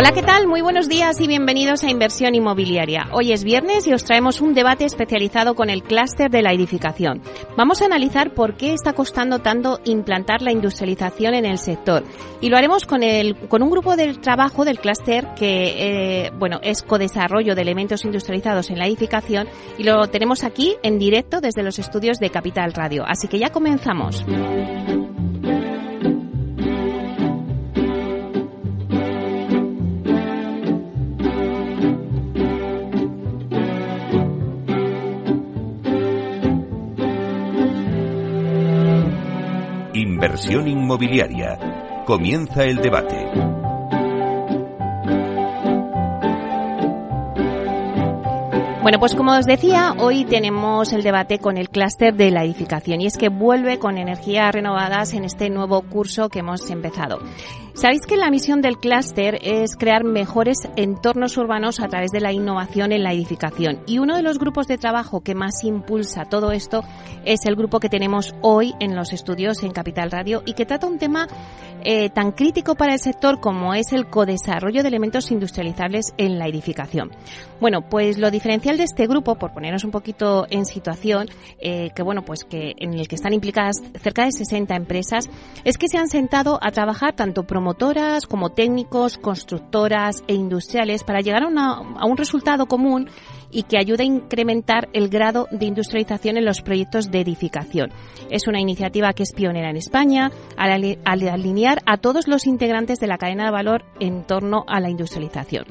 Hola, ¿qué tal? Muy buenos días y bienvenidos a Inversión Inmobiliaria. Hoy es viernes y os traemos un debate especializado con el clúster de la edificación. Vamos a analizar por qué está costando tanto implantar la industrialización en el sector y lo haremos con, el, con un grupo de trabajo del clúster que, eh, bueno, es codesarrollo de elementos industrializados en la edificación y lo tenemos aquí en directo desde los estudios de Capital Radio. Así que ya comenzamos. Inversión inmobiliaria. Comienza el debate. Bueno, pues como os decía, hoy tenemos el debate con el clúster de la edificación y es que vuelve con energías renovadas en este nuevo curso que hemos empezado. Sabéis que la misión del clúster es crear mejores entornos urbanos a través de la innovación en la edificación. Y uno de los grupos de trabajo que más impulsa todo esto es el grupo que tenemos hoy en los estudios en Capital Radio y que trata un tema eh, tan crítico para el sector como es el codesarrollo de elementos industrializables en la edificación. Bueno, pues lo diferencial de este grupo, por ponernos un poquito en situación, eh, que bueno, pues que en el que están implicadas cerca de 60 empresas, es que se han sentado a trabajar tanto promoviendo como técnicos, constructoras e industriales para llegar a, un resultado común y que ayude a incrementar el grado de industrialización en los proyectos de edificación. Es una iniciativa que es pionera en España al, alinear a todos los integrantes de la cadena de valor en torno a la industrialización.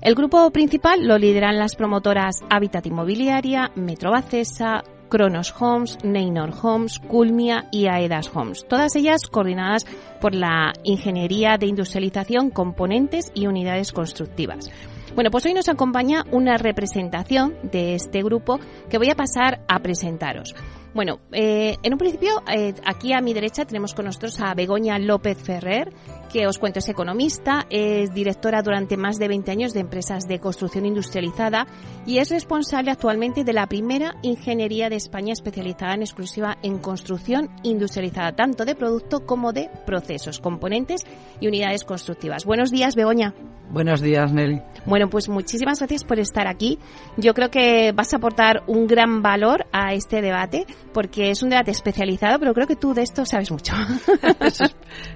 El grupo principal lo lideran las promotoras Habitat Inmobiliaria, Metrobacesa, Kronos Homes, Neynor Homes, Culmia y Aedas Homes, todas ellas coordinadas por la Ingeniería de Industrialización, Componentes y Unidades Constructivas. Bueno, pues hoy nos acompaña una representación de este grupo que voy a pasar a presentaros. Bueno, eh, en un principio, eh, aquí a mi derecha tenemos con nosotros a Begoña López Ferrer, que os cuento es economista, es directora durante más de 20 años de empresas de construcción industrializada y es responsable actualmente de la primera ingeniería de España especializada en exclusiva en construcción industrializada, tanto de producto como de procesos, componentes y unidades constructivas. Buenos días, Begoña. Buenos días, Nelly. Bueno, pues muchísimas gracias por estar aquí. Yo creo que vas a aportar un gran valor a este debate porque es un debate especializado, pero creo que tú de esto sabes mucho. eso,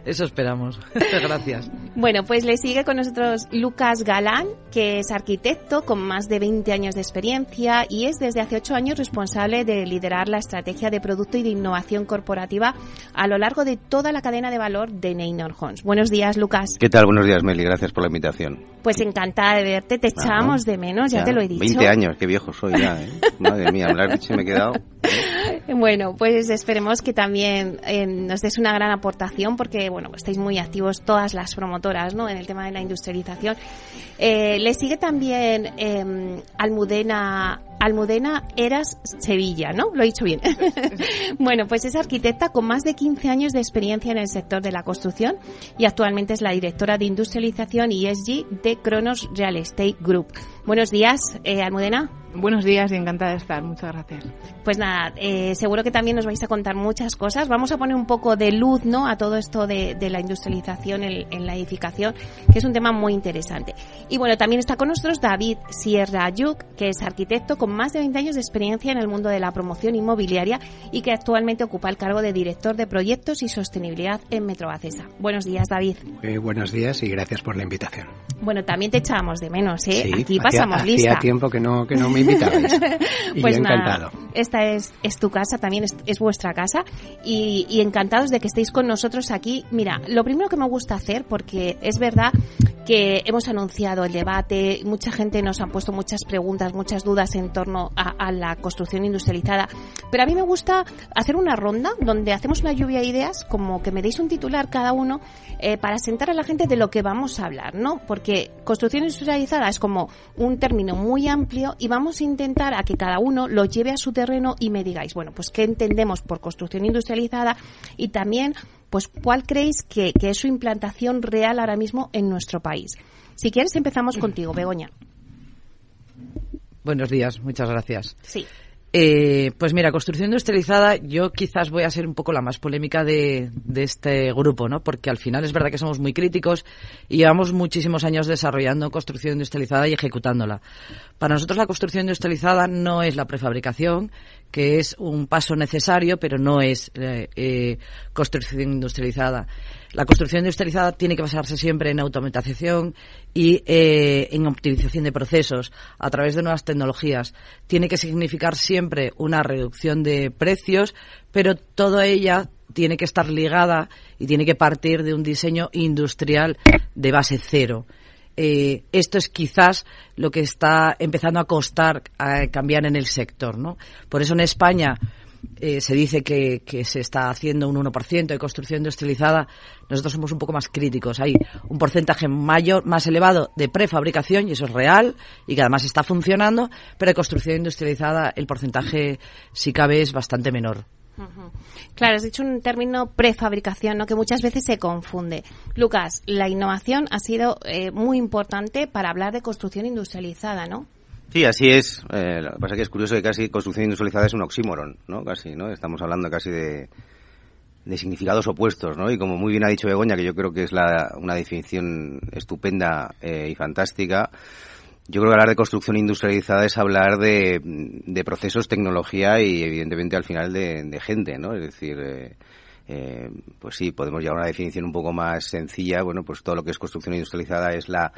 eso esperamos. Gracias. Bueno, pues le sigue con nosotros Lucas Galán, que es arquitecto con más de 20 años de experiencia y es desde hace 8 años responsable de liderar la estrategia de producto y de innovación corporativa a lo largo de toda la cadena de valor de Neynor Homes. Buenos días, Lucas. ¿Qué tal? Buenos días, Meli. Gracias por la invitación. Pues encantada de verte. Te echábamos de menos, ya, te lo he dicho. 20 años, qué viejo soy ya. ¿eh? Madre mía, me lo has dicho y me he quedado. Bueno, pues esperemos que también eh, nos des una gran aportación porque, bueno, estáis muy activos todas las promotoras, ¿no? En el tema de la industrialización. Eh, le sigue también eh, Almudena Almudena Eras Sevilla, ¿no? Lo he dicho bien. bueno, pues es arquitecta con más de 15 años de experiencia en el sector de la construcción y actualmente es la directora de industrialización y ESG de Cronos Real Estate Group. Buenos días, eh, Almudena. Buenos días y encantada de estar. Muchas gracias. Pues nada, eh, seguro que también nos vais a contar muchas cosas. Vamos a poner un poco de luz ¿no? a todo esto de, la industrialización en, la edificación, que es un tema muy interesante. Y bueno, también está con nosotros David Sierra Yuk, que es arquitecto con más de 20 años de experiencia en el mundo de la promoción inmobiliaria y que actualmente ocupa el cargo de director de proyectos y sostenibilidad en Metrobacesa. Buenos días, David. Eh, buenos días y gracias por la invitación. Bueno, también te echábamos de menos, ¿eh? Aquí pasamos lista. Hacía tiempo que no, que no me pues nada, esta es, es, tu casa, también es, vuestra casa y, y, encantados de que estéis con nosotros aquí. Mira, lo primero que me gusta hacer, porque es verdad que hemos anunciado el debate, mucha gente nos ha puesto muchas preguntas, muchas dudas en torno a, la construcción industrializada, pero a mí me gusta hacer una ronda donde hacemos una lluvia de ideas, como que me deis un titular cada uno eh, para sentar a la gente de lo que vamos a hablar, ¿no? Porque construcción industrializada es como un término muy amplio y vamos a intentar a que cada uno lo lleve a su terreno y me digáis, bueno, pues qué entendemos por construcción industrializada y también pues ¿cuál creéis que, es su implantación real ahora mismo en nuestro país? Si quieres, empezamos contigo, Begoña. Buenos días, muchas gracias. Sí. Eh, pues mira, construcción industrializada, yo quizás voy a ser un poco la más polémica de, de, este grupo, ¿no? Porque al final es verdad que somos muy críticos y llevamos muchísimos años desarrollando construcción industrializada y ejecutándola. Para nosotros la construcción industrializada no es la prefabricación, que es un paso necesario, pero no es eh, eh, construcción industrializada. La construcción industrializada tiene que basarse siempre en automatización y eh, en optimización de procesos a través de nuevas tecnologías. Tiene que significar siempre una reducción de precios, pero toda ella tiene que estar ligada y tiene que partir de un diseño industrial de base cero. Eh, esto es quizás lo que está empezando a costar a cambiar en el sector, ¿no? Por eso en España eh, se dice que, se está haciendo un 1% de construcción industrializada, nosotros somos un poco más críticos. Hay un porcentaje mayor, más elevado de prefabricación, y eso es real, y que además está funcionando, pero de construcción industrializada el porcentaje, si cabe, es bastante menor. Claro, has dicho un término prefabricación, ¿no? que muchas veces se confunde. Lucas, la innovación ha sido eh, muy importante para hablar de construcción industrializada, ¿no? Sí, así es. Eh, lo que pasa es que es curioso que casi construcción industrializada es un oxímoron, ¿no? Casi, ¿no? Estamos hablando casi de, de significados opuestos, ¿no? Y como muy bien ha dicho Begoña, que yo creo que es la, una definición estupenda eh, y fantástica, yo creo que hablar de construcción industrializada es hablar de, de procesos, tecnología y evidentemente al final de, gente, ¿no? Es decir, eh, eh, pues sí, podemos llevar una definición un poco más sencilla. Bueno, pues todo lo que es construcción industrializada es la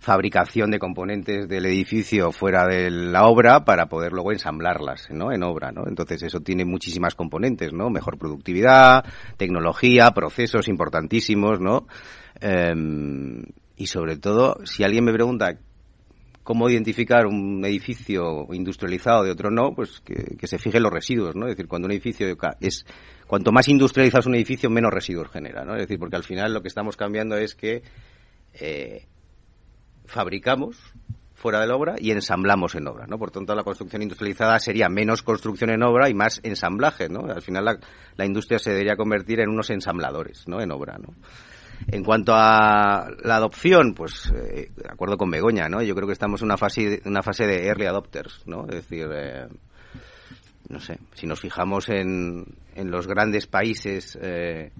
fabricación de componentes del edificio fuera de la obra para poder luego ensamblarlas, ¿no? En obra, ¿no? Entonces eso tiene muchísimas componentes, ¿no? Mejor productividad, tecnología, procesos importantísimos, ¿no? Em, y sobre todo, si alguien me pregunta cómo identificar un edificio industrializado de otro no, pues que, se fije en los residuos, ¿no? Es decir, cuando un edificio es cuanto más industrializado es un edificio, menos residuos genera, ¿no? Es decir, porque al final lo que estamos cambiando es que eh, fabricamos fuera de la obra y ensamblamos en obra, ¿no? Por tanto, la construcción industrializada sería menos construcción en obra y más ensamblaje, ¿no? Al final la, la industria se debería convertir en unos ensambladores, ¿no? En obra, ¿no? En cuanto a la adopción, pues eh, de acuerdo con Begoña, ¿no? Yo creo que estamos en una fase, una fase de early adopters, ¿no? Es decir, eh, no sé, si nos fijamos en, en los grandes países eh,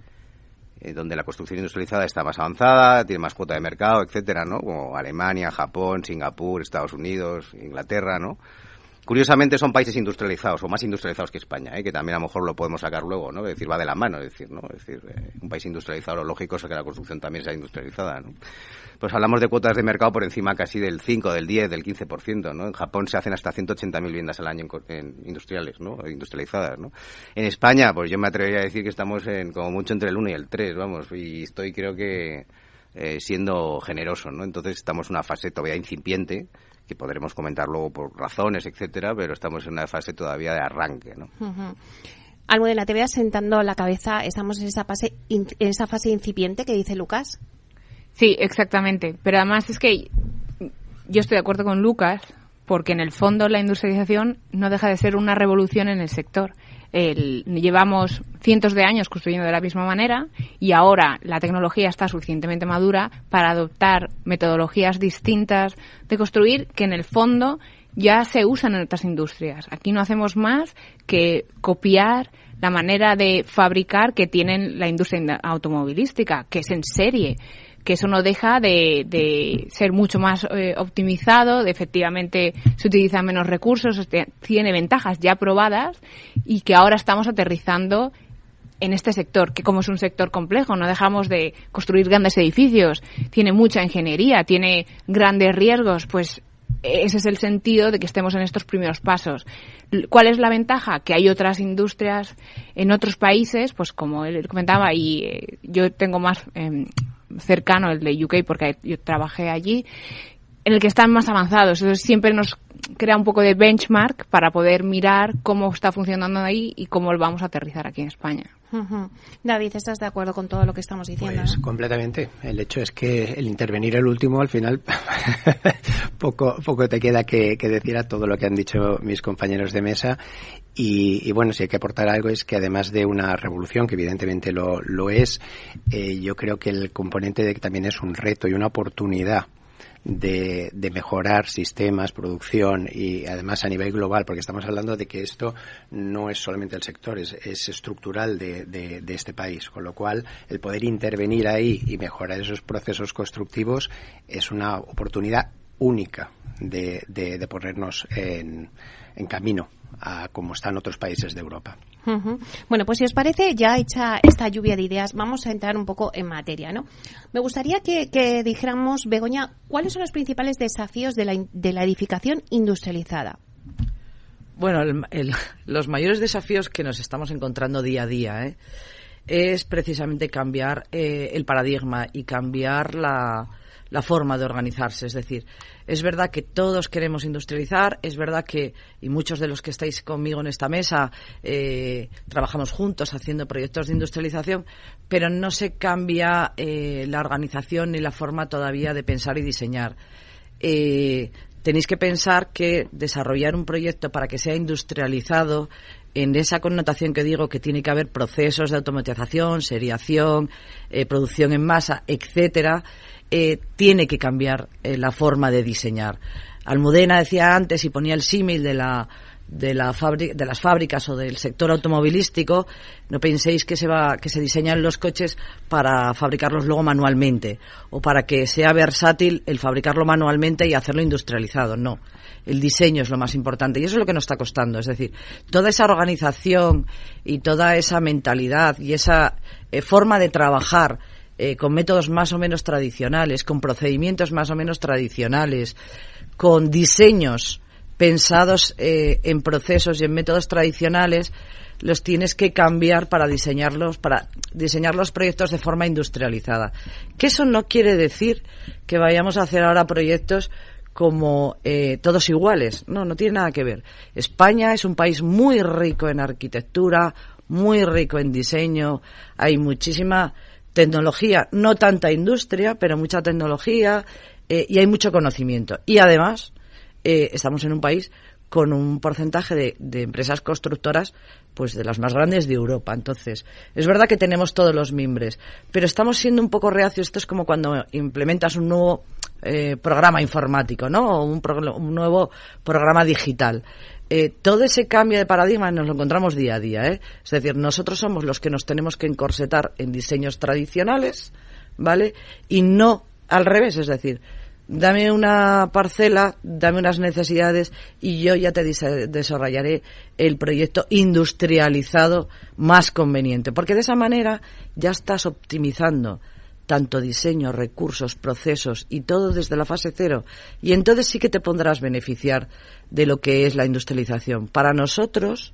eh, donde la construcción industrializada está más avanzada, tiene más cuota de mercado, etcétera, ¿no? Como Alemania, Japón, Singapur, Estados Unidos, Inglaterra, ¿no? Curiosamente son países industrializados o más industrializados que España, ¿eh? que también a lo mejor lo podemos sacar luego, ¿no? Es decir, va de la mano, es decir, ¿no? Es decir, eh, un país industrializado lo lógico es que la construcción también sea industrializada, ¿no? Pues hablamos de cuotas de mercado por encima casi del 5, del 10, del 15%, ¿no? En Japón se hacen hasta 180.000 viviendas al año en, industriales, ¿no? Industrializadas, ¿no? En España, pues yo me atrevería a decir que estamos en como mucho entre el 1 y el 3, vamos, y estoy creo que eh, siendo generoso, ¿no? Entonces estamos en una fase todavía incipiente, que podremos comentar luego por razones, etcétera, pero estamos en una fase todavía de arranque, ¿no? de la te veo sentando la cabeza, estamos en esa fase, en esa fase incipiente que dice Lucas. Sí, exactamente. Pero además es que yo estoy de acuerdo con Lucas, porque en el fondo la industrialización no deja de ser una revolución en el sector llevamos cientos de años construyendo de la misma manera y ahora la tecnología está suficientemente madura para adoptar metodologías distintas de construir que en el fondo ya se usan en otras industrias. Aquí no hacemos más que copiar la manera de fabricar que tienen la industria automovilística, que es en serie que eso no deja de, ser mucho más eh, optimizado, de efectivamente se utilizan menos recursos, tiene ventajas ya probadas y que ahora estamos aterrizando en este sector, que como es un sector complejo, no dejamos de construir grandes edificios, tiene mucha ingeniería, tiene grandes riesgos, pues ese es el sentido de que estemos en estos primeros pasos. ¿Cuál es la ventaja? Que hay otras industrias en otros países, pues como él comentaba, y eh, yo tengo más em, cercano, el de UK, porque yo trabajé allí, en el que están más avanzados. Entonces siempre nos crea un poco de benchmark para poder mirar cómo está funcionando ahí y cómo lo vamos a aterrizar aquí en España. David, ¿estás de acuerdo con todo lo que estamos diciendo? Pues completamente. El hecho es que el intervenir el último, al final, poco, poco te queda que, decir a todo lo que han dicho mis compañeros de mesa. Y, bueno, si hay que aportar algo es que además de una revolución, que evidentemente lo, es, eh, yo creo que el componente de que también es un reto y una oportunidad de, de, mejorar sistemas, producción y además a nivel global, porque estamos hablando de que esto no es solamente el sector, es, es estructural de, de, de, este país, con lo cual el poder intervenir ahí y mejorar esos procesos constructivos es una oportunidad única de ponernos en, en camino a como están otros países de Europa. Bueno, pues si os parece, ya hecha esta lluvia de ideas, vamos a entrar un poco en materia, ¿no? Me gustaría que, dijéramos, Begoña, ¿cuáles son los principales desafíos de la, de la edificación industrializada? Bueno, los mayores desafíos que nos estamos encontrando día a día ¿eh? es precisamente cambiar eh, el paradigma y cambiar la, la forma de organizarse. Es decir, es verdad que todos queremos industrializar, es verdad que, y muchos de los que estáis conmigo en esta mesa, eh, trabajamos juntos haciendo proyectos de industrialización, pero no se cambia eh, la organización ni la forma todavía de pensar y diseñar. Eh, tenéis que pensar que desarrollar un proyecto para que sea industrializado en esa connotación que digo que tiene que haber procesos de automatización, seriación, producción en masa, etcétera, eh, tiene que cambiar eh, la forma de diseñar. Almudena decía antes y ponía el símil de la de, la de las fábricas o del sector automovilístico, no penséis que se, va, que se diseñan los coches para fabricarlos luego manualmente o para que sea versátil el fabricarlo manualmente y hacerlo industrializado. No. El diseño es lo más importante y eso es lo que nos está costando. Es decir, toda esa organización y toda esa mentalidad y esa eh, forma de trabajar eh, con métodos más o menos tradicionales, con procedimientos más o menos tradicionales, con diseños pensados eh, en procesos y en métodos tradicionales, los tienes que cambiar para diseñarlos, para diseñar los proyectos de forma industrializada. Que eso no quiere decir que vayamos a hacer ahora proyectos como eh, todos iguales. No, no tiene nada que ver. España es un país muy rico en arquitectura, muy rico en diseño. Hay muchísima tecnología, no tanta industria, pero mucha tecnología eh, y hay mucho conocimiento. Y además, eh, estamos en un país con un porcentaje de, de, empresas constructoras pues de las más grandes de Europa. Entonces, es verdad que tenemos todos los mimbres, pero estamos siendo un poco reacios. Esto es como cuando implementas un nuevo eh, programa informático, ¿no? O un, un nuevo programa digital. Eh, todo ese cambio de paradigma nos lo encontramos día a día. ¿eh? Es decir, nosotros somos los que nos tenemos que encorsetar en diseños tradicionales, ¿vale? Y no al revés, es decir, dame una parcela, dame unas necesidades y yo ya te desarrollaré el proyecto industrializado más conveniente. Porque de esa manera ya estás optimizando tanto diseño, recursos, procesos y todo desde la fase cero. Y entonces sí que te pondrás beneficiar de lo que es la industrialización. Para nosotros,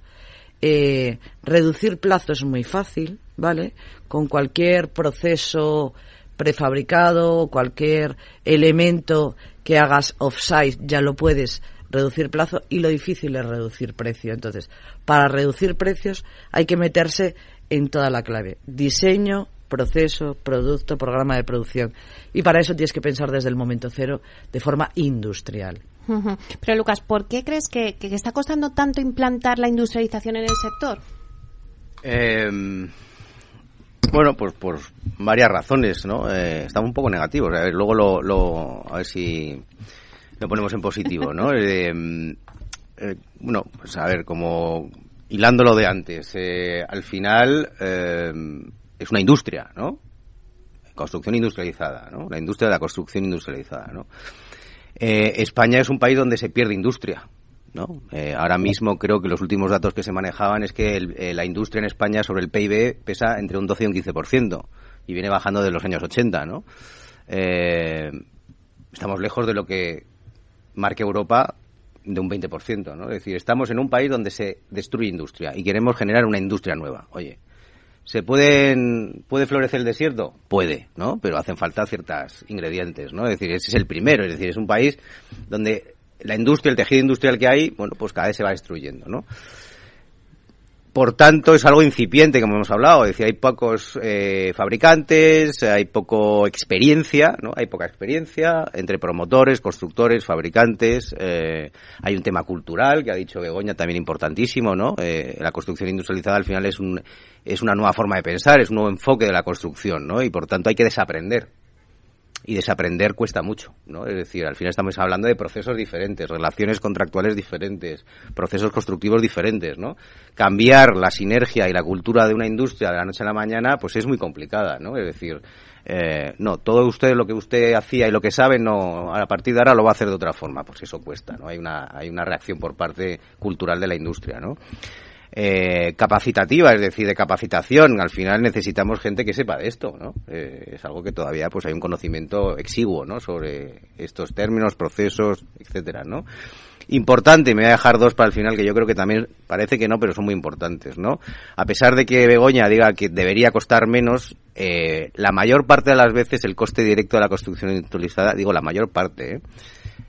eh, reducir plazos es muy fácil, ¿vale? Con cualquier proceso prefabricado, cualquier elemento que hagas off-site ya lo puedes reducir plazo y lo difícil es reducir precio. Entonces, para reducir precios hay que meterse en toda la clave. Diseño, proceso, producto, programa de producción. Y para eso tienes que pensar desde el momento cero de forma industrial. Pero Lucas, ¿por qué crees que, está costando tanto implantar la industrialización en el sector? Em, bueno, pues por varias razones, ¿no? Eh, estamos un poco negativos. A ver, luego lo, a ver si lo ponemos en positivo, ¿no? Em, eh, bueno, pues a ver, como hilándolo de antes, eh, al final em, es una industria, ¿no? Construcción industrializada, ¿no? La industria de la construcción industrializada, ¿no? Eh, España es un país donde se pierde industria, ¿no? Eh, ahora mismo creo que los últimos datos que se manejaban es que eh, la industria en España sobre el PIB pesa entre un 12 y un 15% y viene bajando de los años 80, ¿no? estamos lejos de lo que marca Europa de un 20%, ¿no? Es decir, estamos en un país donde se destruye industria y queremos generar una industria nueva. Oye, ¿Se pueden, puede florecer el desierto? Puede, ¿no? Pero hacen falta ciertos ingredientes, ¿no? Es decir, ese es el primero, es decir, es un país donde la industria, el tejido industrial que hay, bueno, pues cada vez se va destruyendo, ¿no? Por tanto, es algo incipiente, como hemos hablado. Es decir, hay pocos eh, fabricantes, hay poco experiencia, ¿no? Hay poca experiencia entre promotores, constructores, fabricantes. Eh, hay un tema cultural, que ha dicho Begoña, también importantísimo, ¿no? Eh, la construcción industrializada al final es, un, es una nueva forma de pensar, es un nuevo enfoque de la construcción, ¿no? Y por tanto hay que desaprender y desaprender cuesta mucho, ¿no? Es decir, al final estamos hablando de procesos diferentes, relaciones contractuales diferentes, procesos constructivos diferentes, ¿no? Cambiar la sinergia y la cultura de una industria de la noche a la mañana, pues es muy complicada, ¿no? Es decir, eh, no, todo usted lo que usted hacía y lo que sabe, no, a partir de ahora lo va a hacer de otra forma, pues eso cuesta, ¿no? Hay una, hay una reacción por parte cultural de la industria, ¿no? Eh, capacitativa, es decir, de capacitación. Al final necesitamos gente que sepa de esto, ¿no? Eh, es algo que todavía pues hay un conocimiento exiguo, ¿no? Sobre estos términos, procesos, etcétera, ¿no? Importante, me voy a dejar dos para el final que yo creo que también parece que no, pero son muy importantes, ¿no? A pesar de que Begoña diga que debería costar menos, eh, la mayor parte de las veces el coste directo de la construcción industrializada, digo la mayor parte, ¿eh?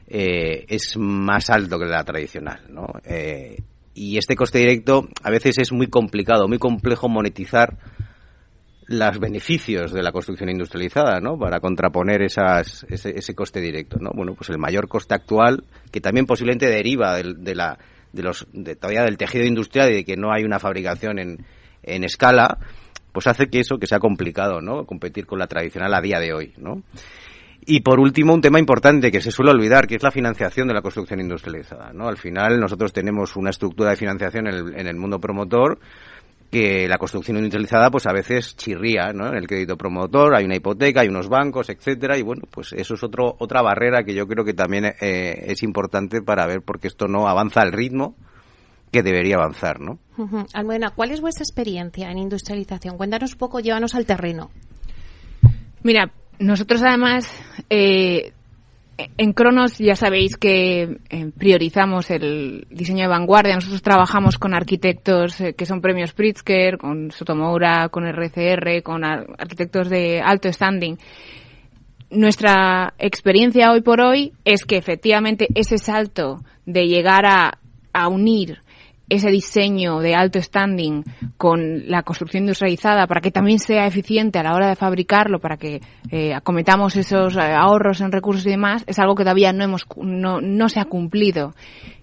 eh es más alto que la tradicional, ¿no? Y este coste directo a veces es muy complicado, muy complejo monetizar los beneficios de la construcción industrializada, ¿no? Para contraponer esas, ese, coste directo, ¿no? Bueno, pues el mayor coste actual, que también posiblemente deriva de, la, de los, de, todavía del tejido industrial y de que no hay una fabricación en, en escala, pues hace que eso, que sea complicado, ¿no? Competir con la tradicional a día de hoy, ¿no? Y por último, un tema importante que se suele olvidar, que es la financiación de la construcción industrializada. ¿no? Al final, nosotros tenemos una estructura de financiación en el, mundo promotor que la construcción industrializada pues a veces chirría, ¿no? En el crédito promotor hay una hipoteca, hay unos bancos, etcétera, y bueno, pues eso es otro, otra barrera que yo creo que también eh, es importante para ver por qué esto no avanza al ritmo que debería avanzar, ¿no? Almudena, ¿cuál es vuestra experiencia en industrialización? Cuéntanos un poco, llévanos al terreno. Mira, nosotros además eh, en Cronos ya sabéis que eh, priorizamos el diseño de vanguardia. Nosotros trabajamos con arquitectos eh, que son premios Pritzker, con Sotomoura, con RCR, con arquitectos de alto standing. Nuestra experiencia hoy por hoy es que efectivamente ese salto de llegar a, a unir ese diseño de alto standing con la construcción industrializada para que también sea eficiente a la hora de fabricarlo, para que eh, acometamos esos eh, ahorros en recursos y demás, es algo que todavía no, hemos, no, no se ha cumplido.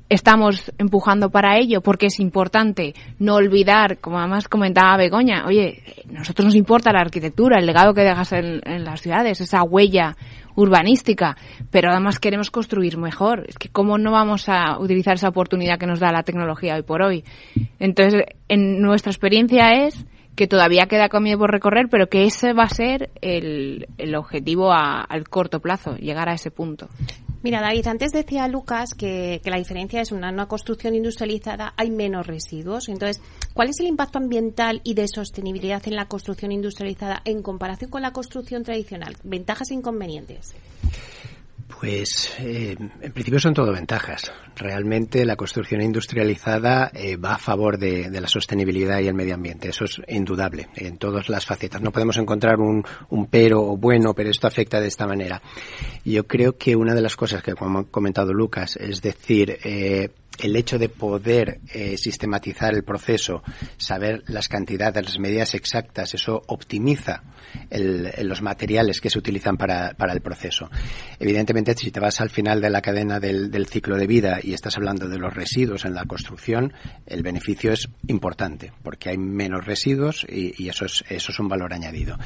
Estamos empujando para ello porque es importante no olvidar, como además comentaba Begoña, oye, nosotros nos importa la arquitectura, el legado que dejas en, en las ciudades, esa huella urbanística, pero además queremos construir mejor. Es que cómo no vamos a utilizar esa oportunidad que nos da la tecnología hoy por hoy. Entonces, en nuestra experiencia es que todavía queda camino por recorrer, pero que ese va a ser el, el objetivo a, al corto plazo, llegar a ese punto. Mira, David, antes decía Lucas que, la diferencia es una, una construcción industrializada, hay menos residuos. Entonces, ¿cuál es el impacto ambiental y de sostenibilidad en la construcción industrializada en comparación con la construcción tradicional? ¿Ventajas e inconvenientes? Pues eh, en principio son todo ventajas. Realmente la construcción industrializada eh, va a favor de, la sostenibilidad y el medio ambiente. Eso es indudable en todas las facetas. No podemos encontrar un, pero bueno, pero esto afecta de esta manera. Yo creo que una de las cosas que, como ha comentado Lucas, es decir, eh, el hecho de poder eh, sistematizar el proceso, saber las cantidades, las medidas exactas, eso optimiza los materiales que se utilizan para, el proceso. Evidentemente, si te vas al final de la cadena del, ciclo de vida y estás hablando de los residuos en la construcción, el beneficio es importante, porque hay menos residuos y, eso, es, eso es un valor añadido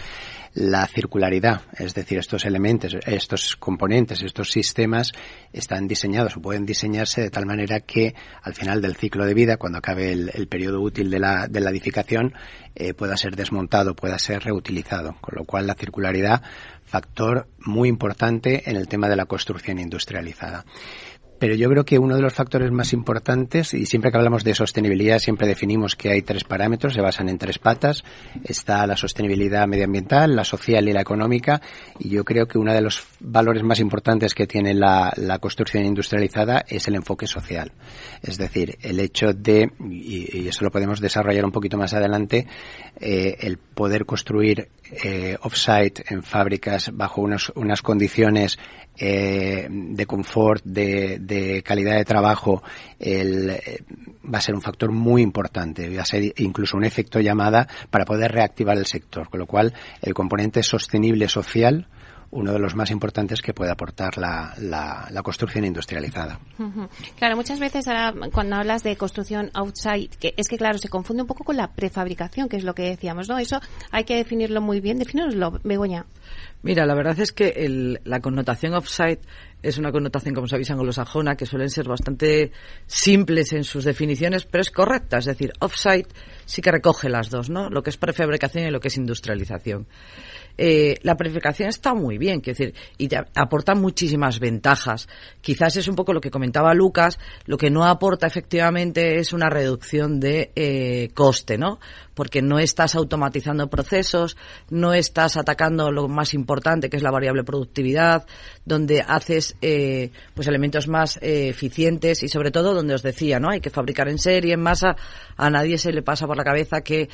la circularidad, es decir, estos elementos, estos componentes, estos sistemas están diseñados o pueden diseñarse de tal manera que al final del ciclo de vida, cuando acabe el, periodo útil de la, de la edificación, eh, pueda ser desmontado, pueda ser reutilizado. Con lo cual la circularidad, factor muy importante en el tema de la construcción industrializada. Pero yo creo que uno de los factores más importantes, y siempre que hablamos de sostenibilidad, siempre definimos que hay tres parámetros, se basan en tres patas. Está la sostenibilidad medioambiental, la social y la económica. Y yo creo que uno de los valores más importantes que tiene la, construcción industrializada es el enfoque social. Es decir, el hecho de, y, eso lo podemos desarrollar un poquito más adelante, eh, el poder construir eh, off-site en fábricas bajo unas condiciones eh, de confort, de, calidad de trabajo, eh, va a ser un factor muy importante. Va a ser incluso un efecto llamada para poder reactivar el sector. Con lo cual, el componente sostenible social uno de los más importantes que puede aportar la, la, construcción industrializada. Claro, muchas veces ahora cuando hablas de construcción outside, que es que claro, se confunde un poco con la prefabricación, que es lo que decíamos, ¿no? Eso hay que definirlo muy bien. Definíoslo, Begoña. Mira, la verdad es que el, la connotación offsite es una connotación, como sabéis, anglosajona, que suelen ser bastante simples en sus definiciones, pero es correcta. Es decir, offsite sí que recoge las dos, ¿no? Lo que es prefabricación y lo que es industrialización. Eh, la prefabricación está muy bien, quiero decir, y aporta muchísimas ventajas. Quizás es un poco lo que comentaba Lucas, lo que no aporta efectivamente es una reducción de eh, coste, ¿no? Porque no estás automatizando procesos, no estás atacando lo más importante, que es la variable productividad, donde haces eh, pues elementos más eficientes y sobre todo donde os decía, ¿no? Hay que fabricar en serie, en masa. A nadie se le pasa por la cabeza que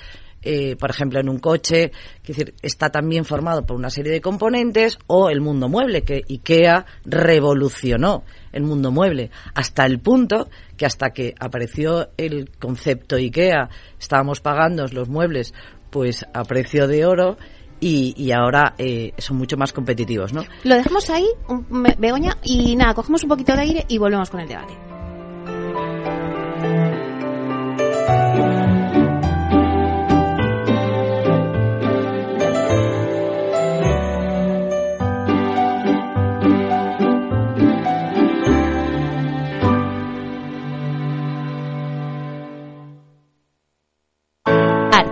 eh, por ejemplo, en un coche, que decir, está también formado por una serie de componentes, o el mundo mueble, que IKEA revolucionó el mundo mueble, hasta el punto que hasta que apareció el concepto IKEA, estábamos pagando los muebles pues a precio de oro y, ahora eh, son mucho más competitivos, ¿no? Lo dejamos ahí, Begoña, y nada, cogemos un poquito de aire y volvemos con el debate.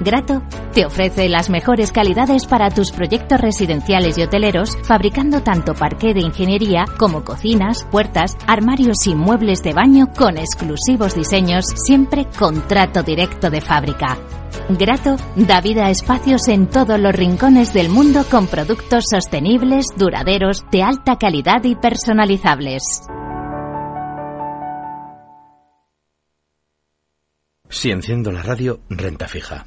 Grato te ofrece las mejores calidades para tus proyectos residenciales y hoteleros, fabricando tanto parqué de ingeniería como cocinas, puertas, armarios y muebles de baño con exclusivos diseños, siempre con trato directo de fábrica. Grato da vida a espacios en todos los rincones del mundo con productos sostenibles, duraderos, de alta calidad y personalizables. Si enciendo la radio, renta fija.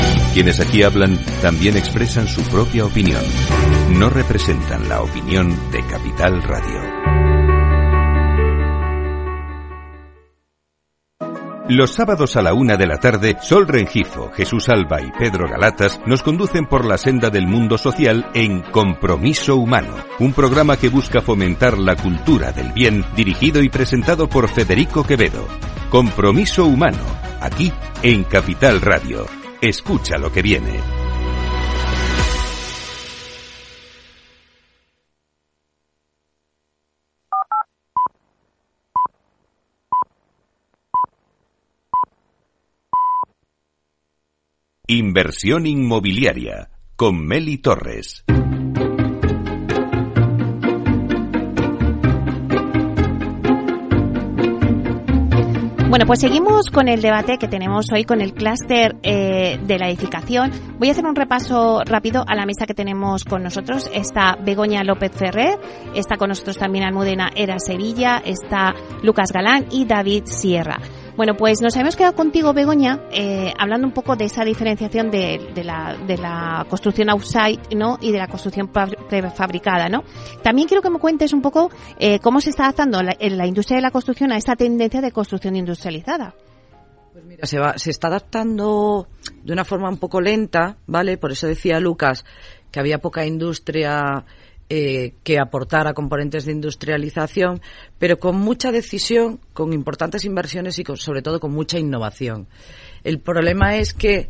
Quienes aquí hablan también expresan su propia opinión. No representan la opinión de Capital Radio. Los sábados a la una de la tarde, Sol Rengifo, Jesús Alba y Pedro Galatas nos conducen por la senda del mundo social en Compromiso Humano, un programa que busca fomentar la cultura del bien, dirigido y presentado por Federico Quevedo. Compromiso Humano, aquí en Capital Radio. Escucha lo que viene. Inversión inmobiliaria con Meli Torres. Bueno, pues seguimos con el debate que tenemos hoy con el clúster eh, de la edificación. Voy a hacer un repaso rápido a la mesa que tenemos con nosotros. Está Begoña López Ferrer, está con nosotros también Almudena Era Sevilla, está Lucas Galán y David Sierra. Bueno, pues nos habíamos quedado contigo, Begoña, eh, hablando un poco de esa diferenciación de, la, construcción outside ¿no? y de la construcción prefabricada. ¿no? También quiero que me cuentes un poco eh, cómo se está adaptando la, la industria de la construcción a esta tendencia de construcción industrializada. Pues mira, se, va, se está adaptando de una forma un poco lenta, ¿vale? Por eso decía Lucas que había poca industria eh, que aportara componentes de industrialización, pero con mucha decisión, con importantes inversiones y sobre todo con mucha innovación. El problema es que eh,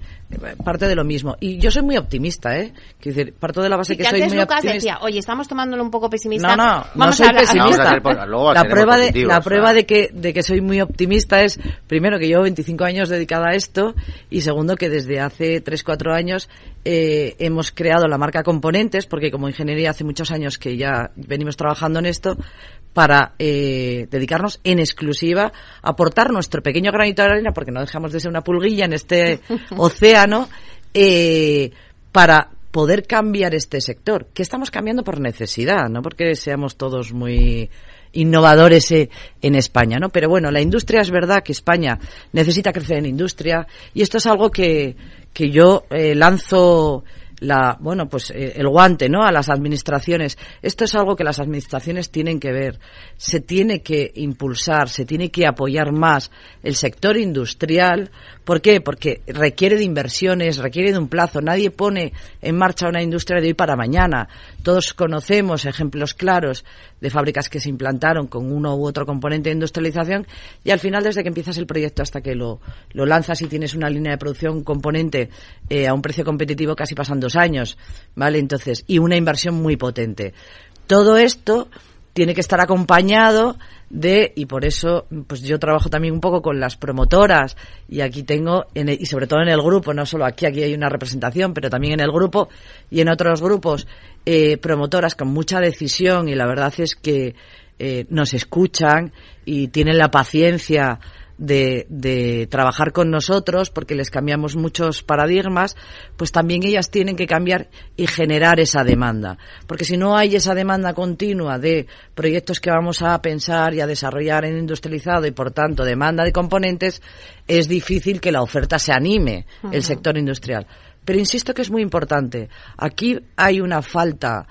parte de lo mismo. Y yo soy muy optimista, ¿eh? Quiero decir, parto de la base que, soy muy Lucas optimista. decía, oye, estamos tomándolo un poco pesimista. No, no, no soy pesimista. la prueba, de, la prueba de, que, de que soy muy optimista es, primero, que llevo 25 años dedicada a esto y segundo, que desde hace 3, 4 años eh, hemos creado la marca Componentes, porque como ingeniería hace muchos años que ya venimos trabajando en esto, para eh, dedicarnos en exclusiva a aportar nuestro pequeño granito de arena, porque no dejamos de ser una pulguilla en este océano, eh, para poder cambiar este sector, que estamos cambiando por necesidad, no porque seamos todos muy innovadores eh, en España, ¿no? Pero bueno, la industria es verdad que España necesita crecer en industria y esto es algo que, que yo eh, lanzo la, bueno, pues eh, el guante, ¿no? A las administraciones. Esto es algo que las administraciones tienen que ver. Se tiene que impulsar, se tiene que apoyar más el sector industrial. ¿Por qué? Porque requiere de inversiones, requiere de un plazo. Nadie pone en marcha una industria de hoy para mañana. Todos conocemos ejemplos claros de fábricas que se implantaron con uno u otro componente de industrialización y al final desde que empiezas el proyecto hasta que lo, lo lanzas y tienes una línea de producción componente eh, a un precio competitivo casi pasan dos años, ¿vale? Entonces, y una inversión muy potente. Todo esto tiene que estar acompañado de y por eso pues yo trabajo también un poco con las promotoras y aquí tengo y sobre todo en el grupo no solo aquí aquí hay una representación pero también en el grupo y en otros grupos eh, promotoras con mucha decisión y la verdad es que eh, nos escuchan y tienen la paciencia de, de, trabajar con nosotros porque les cambiamos muchos paradigmas, pues también ellas tienen que cambiar y generar esa demanda. Porque si no hay esa demanda continua de proyectos que vamos a pensar y a desarrollar en industrializado y por tanto demanda de componentes, es difícil que la oferta se anime, el sector industrial. Pero insisto que es muy importante. Aquí hay una falta,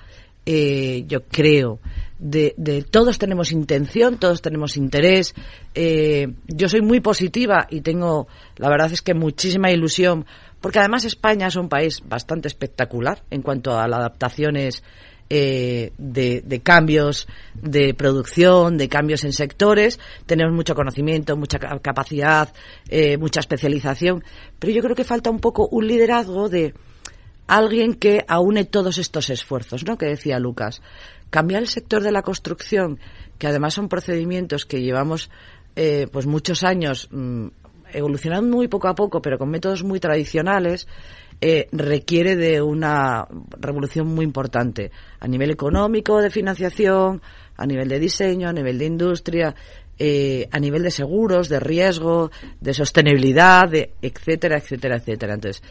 eh, yo creo, de, todos tenemos intención, todos tenemos interés. Eh, yo soy muy positiva y tengo, la verdad es que muchísima ilusión, porque además España es un país bastante espectacular en cuanto a las adaptaciones eh, de, de, cambios de producción, de cambios en sectores. Tenemos mucho conocimiento, mucha capacidad, eh, mucha especialización, pero yo creo que falta un poco un liderazgo de alguien que aúne todos estos esfuerzos, ¿no? Que decía Lucas cambiar el sector de la construcción, que además son procedimientos que llevamos eh, pues muchos años mm, evolucionando muy poco a poco, pero con métodos muy tradicionales, eh, requiere de una revolución muy importante a nivel económico, de financiación, a nivel de diseño, a nivel de industria, eh, a nivel de seguros, de riesgo, de sostenibilidad, de etcétera, etcétera, etcétera. Entonces,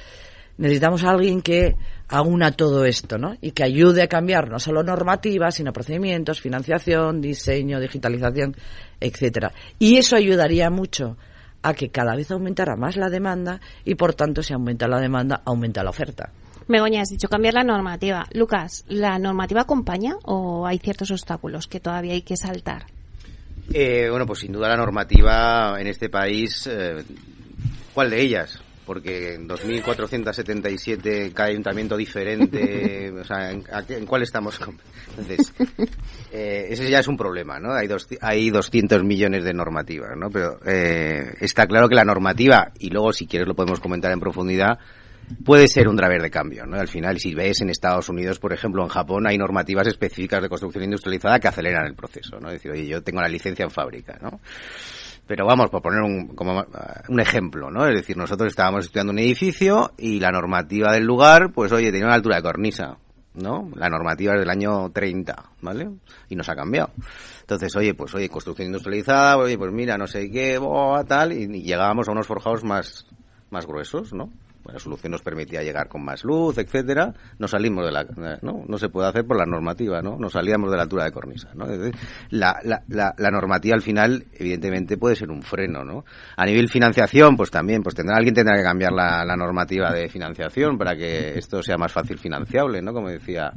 necesitamos a alguien que aúna todo esto, ¿no? Y que ayude a cambiar no solo normativas, sino procedimientos, financiación, diseño, digitalización, etcétera. Y eso ayudaría mucho a que cada vez aumentara más la demanda y, por tanto, si aumenta la demanda, aumenta la oferta. Begoña, has dicho cambiar la normativa. Lucas, ¿la normativa acompaña o hay ciertos obstáculos que todavía hay que saltar? Eh, bueno, pues sin duda la normativa en este país, eh, ¿cuál de ellas? Porque en 2.477 cada ayuntamiento diferente, o sea, ¿en, cuál estamos? Entonces, eh, ese ya es un problema, ¿no? Hay, dos, hay 200 millones de normativas, ¿no? Pero eh, está claro que la normativa, y luego si quieres lo podemos comentar en profundidad, puede ser un driver de cambio, ¿no? Al final, si ves en Estados Unidos, por ejemplo, en Japón, hay normativas específicas de construcción industrializada que aceleran el proceso, ¿no? Es decir, oye, yo tengo la licencia en fábrica, ¿no? Pero vamos, por poner un, como, un ejemplo, ¿no? Es decir, nosotros estábamos estudiando un edificio y la normativa del lugar, pues oye, tenía una altura de cornisa, ¿no? La normativa es del año 30, ¿vale? Y nos ha cambiado. Entonces, oye, pues oye, construcción industrializada, oye, pues mira, no sé qué, boa, tal, y, y llegábamos a unos forjados más, más gruesos, ¿no? La solución nos permitía llegar con más luz, etcétera, no salimos de la, no, no se puede hacer por la normativa, ¿no? No salíamos de la altura de cornisa, ¿no? La, la, la, normativa al final, evidentemente, puede ser un freno, ¿no? A nivel financiación, pues también, pues tendrá, alguien tendrá que cambiar la, la normativa de financiación para que esto sea más fácil financiable, ¿no? Como decía,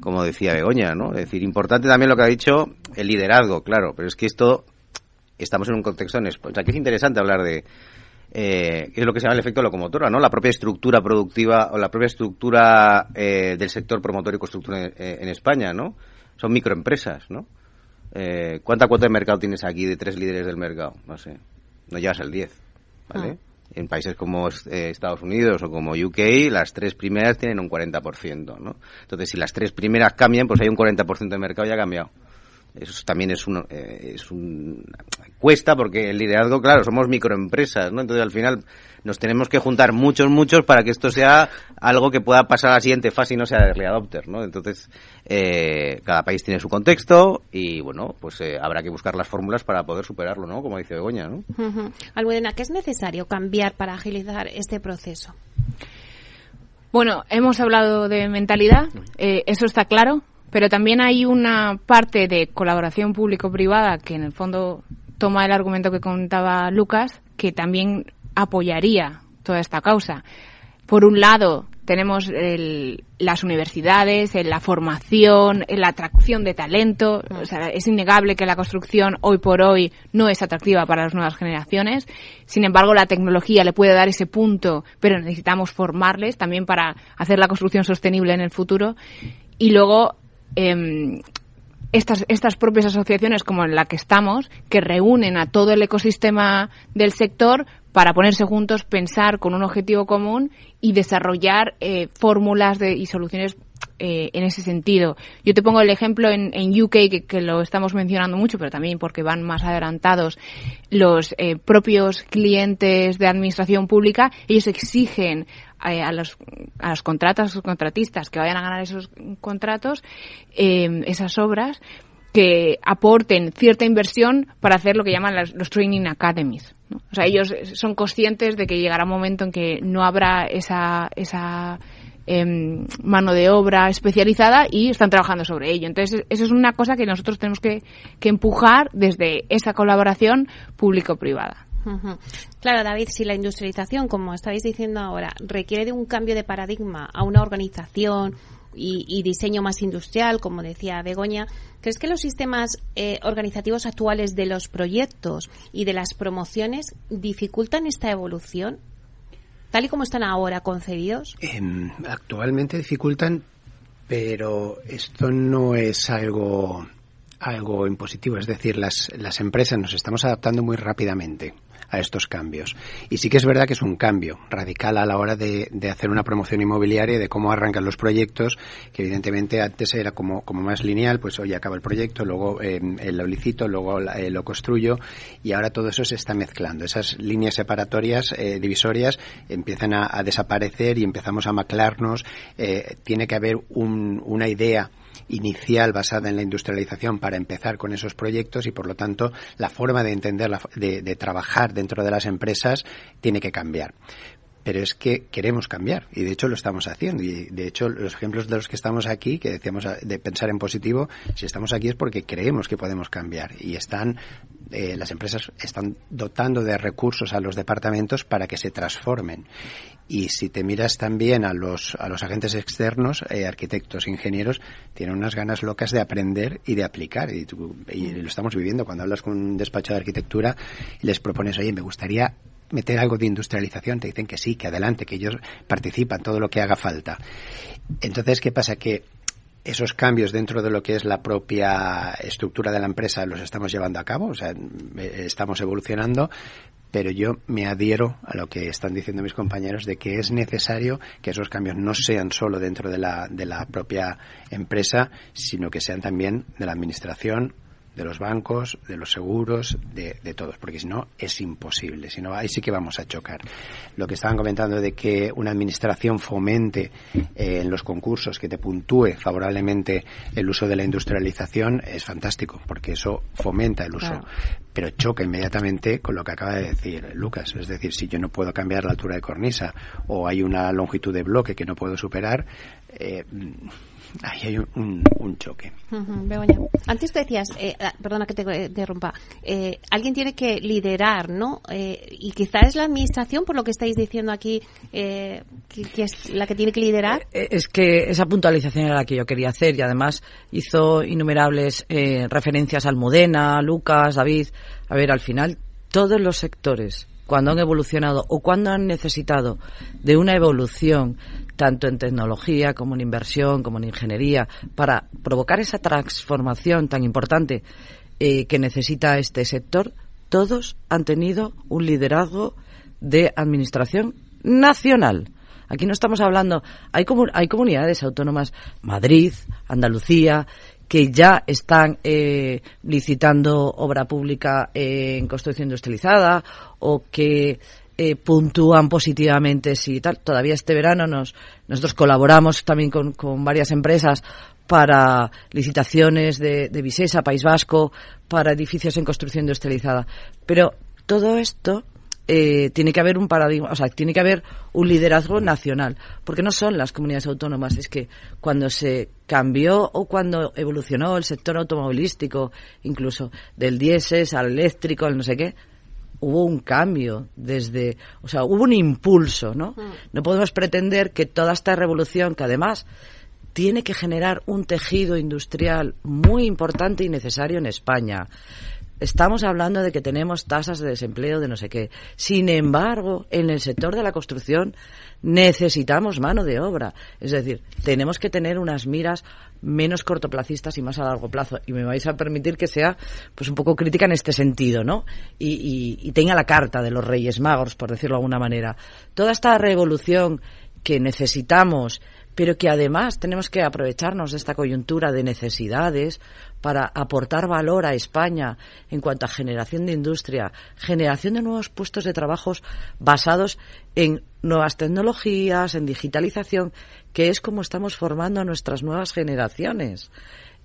como decía Begoña, ¿no? Es decir, importante también lo que ha dicho el liderazgo, claro, pero es que esto, estamos en un contexto en España, o sea, que es interesante hablar de, eh, es lo que se llama el efecto locomotora, ¿no? La propia estructura productiva o la propia estructura eh, del sector promotor y constructor en, eh, en, España, ¿no? Son microempresas, ¿no? Eh, ¿Cuánta cuota de mercado tienes aquí de tres líderes del mercado? No sé. No llegas al 10, ¿vale? Ah. En países como eh, Estados Unidos o como UK, las tres primeras tienen un 40%, ¿no? Entonces, si las tres primeras cambian, pues hay un 40% de mercado ya ha cambiado. Eso también es un, eh, es un cuesta porque el liderazgo, claro, somos microempresas, ¿no? Entonces al final nos tenemos que juntar muchos, muchos para que esto sea algo que pueda pasar a la siguiente fase y no sea de early adopter, ¿no? Entonces eh, cada país tiene su contexto y bueno, pues eh, habrá que buscar las fórmulas para poder superarlo, ¿no? Como dice Begoña, ¿no? Uh -huh. Almudena, ¿qué es necesario cambiar para agilizar este proceso? Bueno, hemos hablado de mentalidad, eh, eso está claro. Pero también hay una parte de colaboración público-privada que en el fondo toma el argumento que contaba Lucas, que también apoyaría toda esta causa. Por un lado, tenemos el, las universidades, la formación, la atracción de talento. O sea, es innegable que la construcción hoy por hoy no es atractiva para las nuevas generaciones. Sin embargo, la tecnología le puede dar ese punto, pero necesitamos formarles también para hacer la construcción sostenible en el futuro. Y luego eh, estas, estas propias asociaciones como en la que estamos, que reúnen a todo el ecosistema del sector para ponerse juntos, pensar con un objetivo común y desarrollar eh, fórmulas de, y soluciones eh, en ese sentido. Yo te pongo el ejemplo en, en UK, que, que, lo estamos mencionando mucho, pero también porque van más adelantados, los eh, propios clientes de administración pública, ellos exigen eh, a los, a los contratas o contratistas que vayan a ganar esos contratos, eh, esas obras, que aporten cierta inversión para hacer lo que llaman las, los training academies. O sea, ellos son conscientes de que llegará un momento en que no habrá esa, esa eh, mano de obra especializada y están trabajando sobre ello. Entonces, eso es una cosa que nosotros tenemos que, empujar desde esa colaboración público-privada. Claro, David, si la industrialización, como estáis diciendo ahora, requiere de un cambio de paradigma a una organización y, y diseño más industrial, como decía Begoña, ¿crees que los sistemas eh, organizativos actuales de los proyectos y de las promociones dificultan esta evolución? Tal y como están ahora concebidos. Eh, actualmente dificultan, pero esto no es algo algo impositivo, es decir, las, las empresas nos estamos adaptando muy rápidamente a estos cambios. Y sí que es verdad que es un cambio radical a la hora de, de hacer una promoción inmobiliaria, de cómo arrancan los proyectos, que evidentemente antes era como, como más lineal, pues hoy acaba el proyecto, luego eh, lo licito, luego eh, lo construyo, y ahora todo eso se está mezclando. Esas líneas separatorias, eh, divisorias, empiezan a, a, desaparecer y empezamos a maclarnos. Eh, tiene que haber un, una idea inicial basada en la industrialización para empezar con esos proyectos y por lo tanto la forma de entender, la, de, de trabajar dentro de las empresas tiene que cambiar. Pero es que queremos cambiar y de hecho lo estamos haciendo. Y de hecho los ejemplos de los que estamos aquí que decíamos de pensar en positivo si estamos aquí es porque creemos que podemos cambiar. Y están eh, las empresas están dotando de recursos a los departamentos para que se transformen y si te miras también a los a los agentes externos eh, arquitectos ingenieros tienen unas ganas locas de aprender y de aplicar y, tú, y lo estamos viviendo cuando hablas con un despacho de arquitectura y les propones oye me gustaría meter algo de industrialización, te dicen que sí, que adelante, que ellos participan, todo lo que haga falta. Entonces, ¿qué pasa? Que esos cambios dentro de lo que es la propia estructura de la empresa los estamos llevando a cabo, o sea, estamos evolucionando, pero yo me adhiero a lo que están diciendo mis compañeros de que es necesario que esos cambios no sean solo dentro de la, de la propia empresa, sino que sean también de la administración, de los bancos, de los seguros, de, todos, porque si no es imposible, si no ahí sí que vamos a chocar. Lo que estaban comentando de que una administración fomente eh, en los concursos, que te puntúe favorablemente el uso de la industrialización, es fantástico, porque eso fomenta el uso. Pero choca inmediatamente con lo que acaba de decir Lucas. Es decir, si yo no puedo cambiar la altura de cornisa o hay una longitud de bloque que no puedo superar, eh, ahí hay un, choque. Antes te decías, eh, ah, perdona que te interrumpa, eh, alguien tiene que liderar, ¿no? Eh, y quizá es la administración, por lo que estáis diciendo aquí, que, es la que tiene que liderar. Es que esa puntualización era la que yo quería hacer y además hizo innumerables referencias al Mudena, Lucas, David. A ver, al final, todos los sectores cuando han evolucionado o cuando han necesitado de una evolución tanto en tecnología como en inversión, como en ingeniería, para provocar esa transformación tan importante eh, que necesita este sector, todos han tenido un liderazgo de administración nacional. Aquí no estamos hablando, hay, comunidades autónomas, Madrid, Andalucía, que ya están eh, licitando obra pública en construcción industrializada o que eh, puntúan positivamente si tal. Todavía este verano nos, nosotros colaboramos también con, con varias empresas para licitaciones de, de Visesa, País Vasco, para edificios en construcción industrializada. Pero todo esto eh, tiene que haber un paradigma, o sea, tiene que haber un liderazgo nacional, porque no son las comunidades autónomas, es que cuando se cambió o cuando evolucionó el sector automovilístico, incluso del diésel al eléctrico, al no sé qué, hubo un cambio desde, o sea, hubo un impulso, ¿no? Mm. No podemos pretender que toda esta revolución, que además tiene que generar un tejido industrial muy importante y necesario en España. Estamos hablando de que tenemos tasas de desempleo de no sé qué. Sin embargo, en el sector de la construcción necesitamos mano de obra. Es decir, tenemos que tener unas miras menos cortoplacistas y más a largo plazo. Y me vais a permitir que sea pues un poco crítica en este sentido, ¿no? Y, y tenga la carta de los Reyes Magos, por decirlo de alguna manera. Toda esta revolución que necesitamos pero que además tenemos que aprovecharnos de esta coyuntura de necesidades para aportar valor a España en cuanto a generación de industria, generación de nuevos puestos de trabajo basados en nuevas tecnologías, en digitalización, que es como estamos formando a nuestras nuevas generaciones.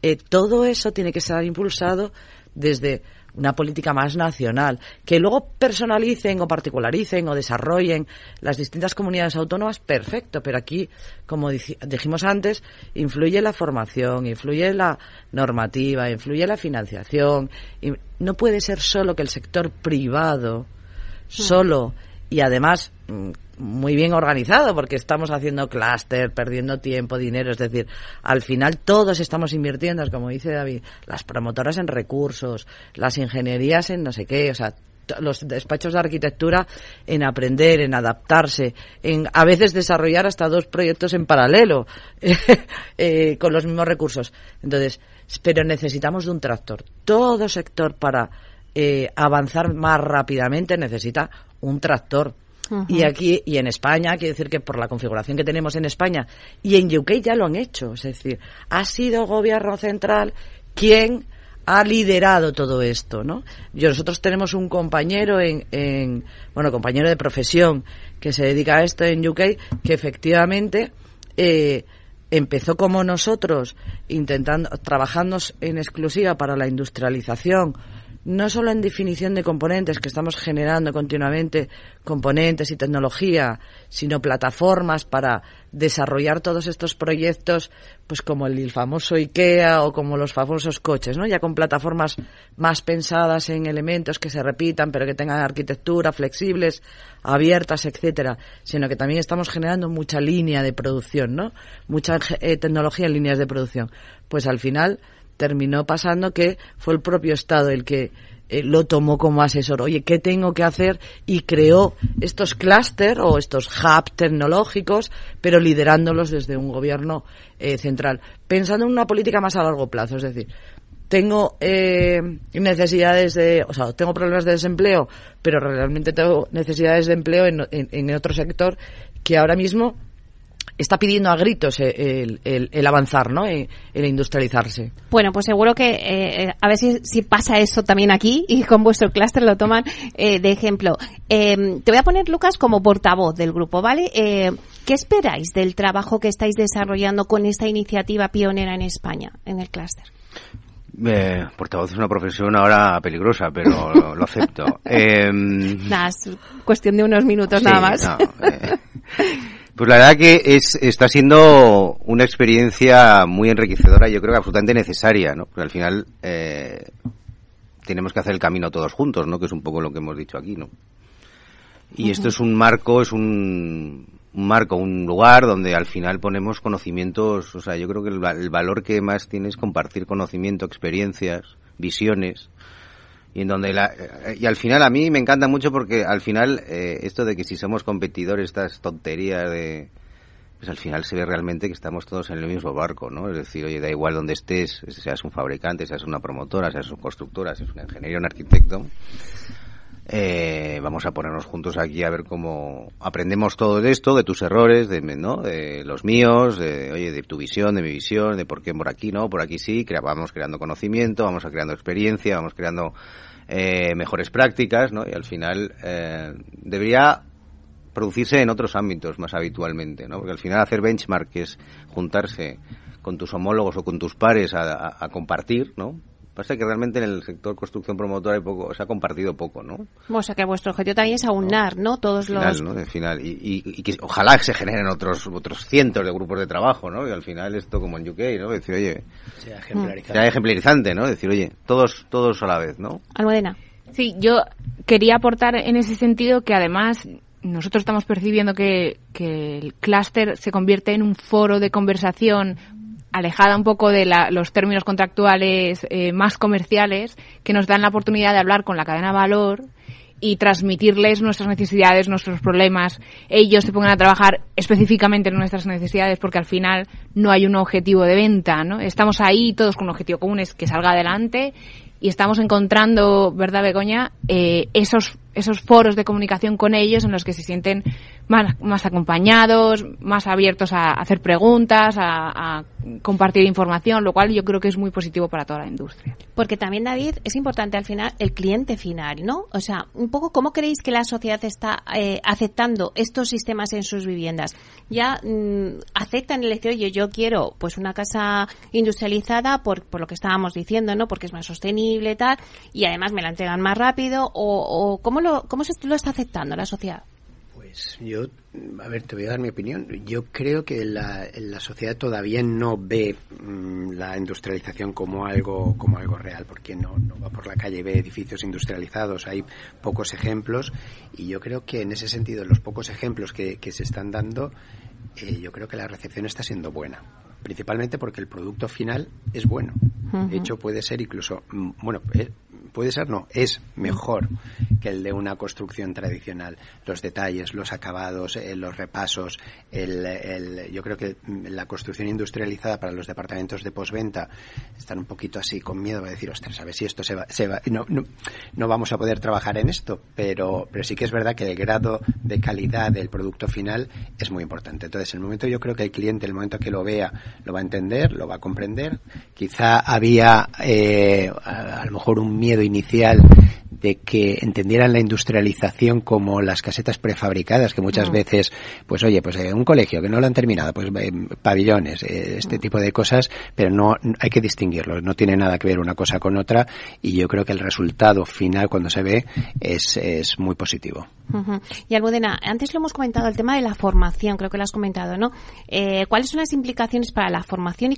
Eh, todo eso tiene que estar impulsado desde una política más nacional. Que luego personalicen o particularicen o desarrollen las distintas comunidades autónomas, perfecto, pero aquí, como dijimos antes, influye la formación, influye la normativa, influye la financiación. Y no puede ser solo que el sector privado, solo y además mm, muy bien organizado porque estamos haciendo clúster, perdiendo tiempo, dinero, es decir, al final todos estamos invirtiendo, como dice David, las promotoras en recursos, las ingenierías en no sé qué, o sea, los despachos de arquitectura en aprender, en adaptarse, en a veces desarrollar hasta dos proyectos en paralelo eh, con los mismos recursos. Entonces, pero necesitamos de un tractor. Todo sector para eh, avanzar más rápidamente necesita un tractor y aquí, y en España, quiere decir que por la configuración que tenemos en España y en UK ya lo han hecho. Es decir, ha sido gobierno central quien ha liderado todo esto, ¿no? Yo, nosotros tenemos un compañero en, en, bueno, compañero de profesión que se dedica a esto en UK, que efectivamente eh, empezó como nosotros, intentando, trabajando en exclusiva para la industrialización no solo en definición de componentes, que estamos generando continuamente componentes y tecnología, sino plataformas para desarrollar todos estos proyectos, pues como el famoso IKEA o como los famosos coches, ¿no? Ya con plataformas más pensadas en elementos que se repitan, pero que tengan arquitectura, flexibles, abiertas, etcétera, sino que también estamos generando mucha línea de producción, ¿no? Mucha eh, tecnología en líneas de producción. Pues al final terminó pasando que fue el propio Estado el que eh, lo tomó como asesor. Oye, ¿qué tengo que hacer? Y creó estos clúster o estos hubs tecnológicos, pero liderándolos desde un gobierno eh, central, pensando en una política más a largo plazo. Es decir, tengo eh, necesidades de, o sea, tengo problemas de desempleo, pero realmente tengo necesidades de empleo en otro sector que ahora mismo está pidiendo a gritos el, el, avanzar, ¿no? El, industrializarse. Bueno, pues seguro que eh, a ver si, si, pasa eso también aquí y con vuestro clúster lo toman eh, de ejemplo. te voy a poner, Lucas, como portavoz del grupo, ¿vale? ¿Qué esperáis del trabajo que estáis desarrollando con esta iniciativa pionera en España, en el clúster? Eh, portavoz es una profesión ahora peligrosa, pero lo, acepto. Eh, nada, es cuestión de unos minutos nada más. Eh, pues la verdad que es, está siendo una experiencia muy enriquecedora, yo creo que absolutamente necesaria, ¿no? Porque al final eh, tenemos que hacer el camino todos juntos, ¿no? Que es un poco lo que hemos dicho aquí, ¿no? Y esto es un marco, es un, un marco, un lugar donde al final ponemos conocimientos, o sea, yo creo que el, valor que más tiene es compartir conocimiento, experiencias, visiones, y en donde la, eh, y al final a mí me encanta mucho porque al final eh, esto de que si somos competidores, estas tonterías de, pues al final se ve realmente que estamos todos en el mismo barco, ¿no? Es decir, oye, da igual donde estés, seas un fabricante, seas una promotora, seas una constructora, seas un ingeniero, un arquitecto, eh, vamos a ponernos juntos aquí a ver cómo aprendemos todo de esto, de tus errores, de, ¿no? de los míos, de, oye, de tu visión, de mi visión, de por qué por aquí no, por aquí sí, vamos creando conocimiento, vamos creando experiencia, vamos creando eh, mejores prácticas, ¿no? Y al final eh, debería producirse en otros ámbitos más habitualmente, ¿no? Porque al final hacer benchmark, es juntarse con tus homólogos o con tus pares a, a compartir, ¿no? Pasa que realmente en el sector construcción promotora hay poco, se ha compartido poco, ¿no? O sea que vuestro objetivo también es aunar, ¿no? Todos los... ¿no? De final. Y, y, que ojalá se generen otros otros cientos de grupos de trabajo, ¿no? Y al final esto como en UK, ¿no? Decir, oye... Sea ejemplarizante. Sea ejemplarizante, ¿no? Decir, oye, todos, todos a la vez, ¿no? Almudena. Sí, yo quería aportar en ese sentido que además nosotros estamos percibiendo que, que el clúster se convierte en un foro de conversación alejada un poco de los términos contractuales eh, más comerciales, que nos dan la oportunidad de hablar con la cadena de valor y transmitirles nuestras necesidades, nuestros problemas. Ellos se pongan a trabajar específicamente en nuestras necesidades porque al final no hay un objetivo de venta, ¿no? Estamos ahí todos con un objetivo común, es que salga adelante y estamos encontrando, ¿verdad, Begoña? Eh, esos esos foros de comunicación con ellos en los que se sienten más, más acompañados, más abiertos a hacer preguntas, a, compartir información, lo cual yo creo que es muy positivo para toda la industria. Porque también, David, es importante al final el cliente final, ¿no? O sea, un poco cómo creéis que la sociedad está eh, aceptando estos sistemas en sus viviendas. Ya mm, aceptan el decir, oye, yo quiero pues una casa industrializada por, por lo que estábamos diciendo, ¿no? Porque es más sostenible, tal, y además me la entregan más rápido, o, o cómo cómo se lo está aceptando la sociedad? Pues yo, a ver, te voy a dar mi opinión. Yo creo que la, sociedad todavía no ve mm, la industrialización como algo como algo real, porque no, va por la calle y ve edificios industrializados. Hay pocos ejemplos y yo creo que en ese sentido, los pocos ejemplos que, que se están dando, eh, yo creo que la recepción está siendo buena principalmente porque el producto final es bueno. De hecho, puede ser incluso, mm, bueno, eh, puede ser no, es mejor que el de una construcción tradicional. Los detalles, los acabados, eh, los repasos, el, yo creo que la construcción industrializada para los departamentos de posventa están un poquito así con miedo a decir, ostras, a ver si esto se va, se va no, no, no vamos a poder trabajar en esto, pero, pero sí que es verdad que el grado de calidad del producto final es muy importante. Entonces, el momento yo creo que el cliente, el momento que lo vea, lo va a entender, lo va a comprender. Quizá había eh, a, lo mejor un miedo inicial de que entendieran la industrialización como las casetas prefabricadas, que muchas veces, pues oye, pues eh, un colegio que no lo han terminado, pues eh, pabellones, eh, este tipo de cosas, pero no hay que distinguirlos, no tiene nada que ver una cosa con otra y yo creo que el resultado final cuando se ve es, es muy positivo. Y Almudena, antes lo hemos comentado, el tema de la formación, creo que lo has comentado, ¿no? ¿Cuáles son las implicaciones para la formación y,